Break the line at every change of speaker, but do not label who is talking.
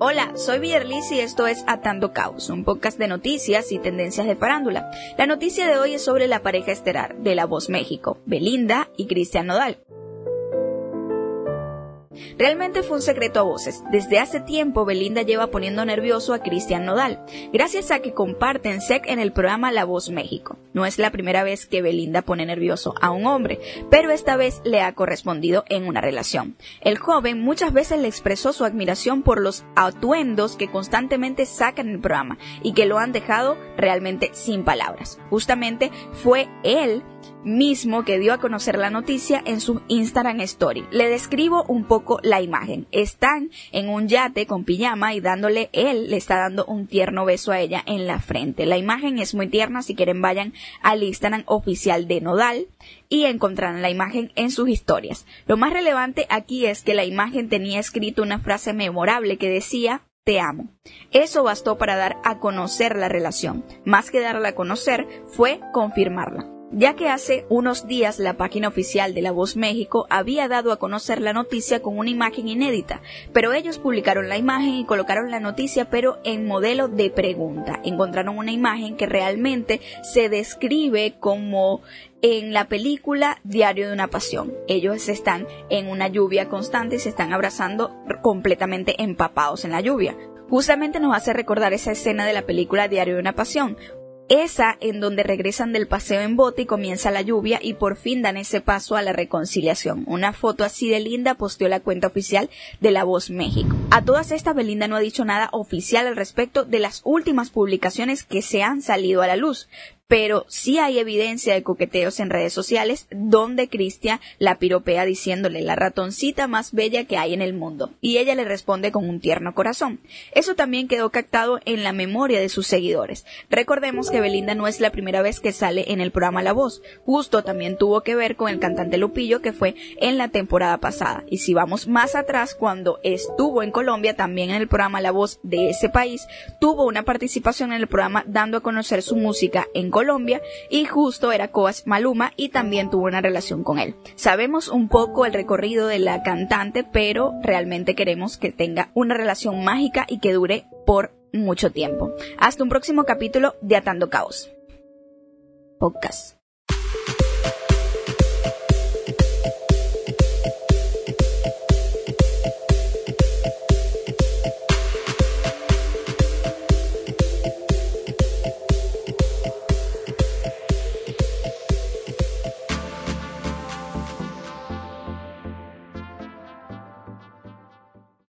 Hola, soy Villerlis y esto es Atando Caos, un podcast de noticias y tendencias de farándula. La noticia de hoy es sobre la pareja estelar de La Voz México, Belinda y Cristian Nodal. Realmente fue un secreto a voces. Desde hace tiempo Belinda lleva poniendo nervioso a Cristian Nodal, gracias a que comparten SEC en el programa La Voz México. No es la primera vez que Belinda pone nervioso a un hombre, pero esta vez le ha correspondido en una relación. El joven muchas veces le expresó su admiración por los atuendos que constantemente sacan el programa y que lo han dejado realmente sin palabras. Justamente fue él mismo que dio a conocer la noticia en su Instagram Story. Le describo un poco la imagen. Están en un yate con pijama y dándole, él le está dando un tierno beso a ella en la frente. La imagen es muy tierna, si quieren vayan al Instagram oficial de Nodal y encontrarán la imagen en sus historias. Lo más relevante aquí es que la imagen tenía escrito una frase memorable que decía te amo. Eso bastó para dar a conocer la relación. Más que darla a conocer, fue confirmarla ya que hace unos días la página oficial de La Voz México había dado a conocer la noticia con una imagen inédita, pero ellos publicaron la imagen y colocaron la noticia pero en modelo de pregunta. Encontraron una imagen que realmente se describe como en la película Diario de una Pasión. Ellos están en una lluvia constante y se están abrazando completamente empapados en la lluvia. Justamente nos hace recordar esa escena de la película Diario de una Pasión, esa en donde regresan del paseo en bote y comienza la lluvia y por fin dan ese paso a la reconciliación. Una foto así de linda posteó la cuenta oficial de La Voz México. A todas estas Belinda no ha dicho nada oficial al respecto de las últimas publicaciones que se han salido a la luz, pero sí hay evidencia de coqueteos en redes sociales donde Cristian la piropea diciéndole la ratoncita más bella que hay en el mundo y ella le responde con un tierno corazón. Eso también quedó captado en la memoria de sus seguidores. Recordemos que Belinda no es la primera vez que sale en el programa La Voz, justo también tuvo que ver con el cantante Lupillo que fue en la temporada pasada y si vamos más atrás cuando estuvo en Colombia también en el programa La Voz de ese país tuvo una participación en el programa dando a conocer su música en Colombia y justo era Coas Maluma y también tuvo una relación con él. Sabemos un poco el recorrido de la cantante, pero realmente queremos que tenga una relación mágica y que dure por mucho tiempo. Hasta un próximo capítulo de Atando Caos. Podcast.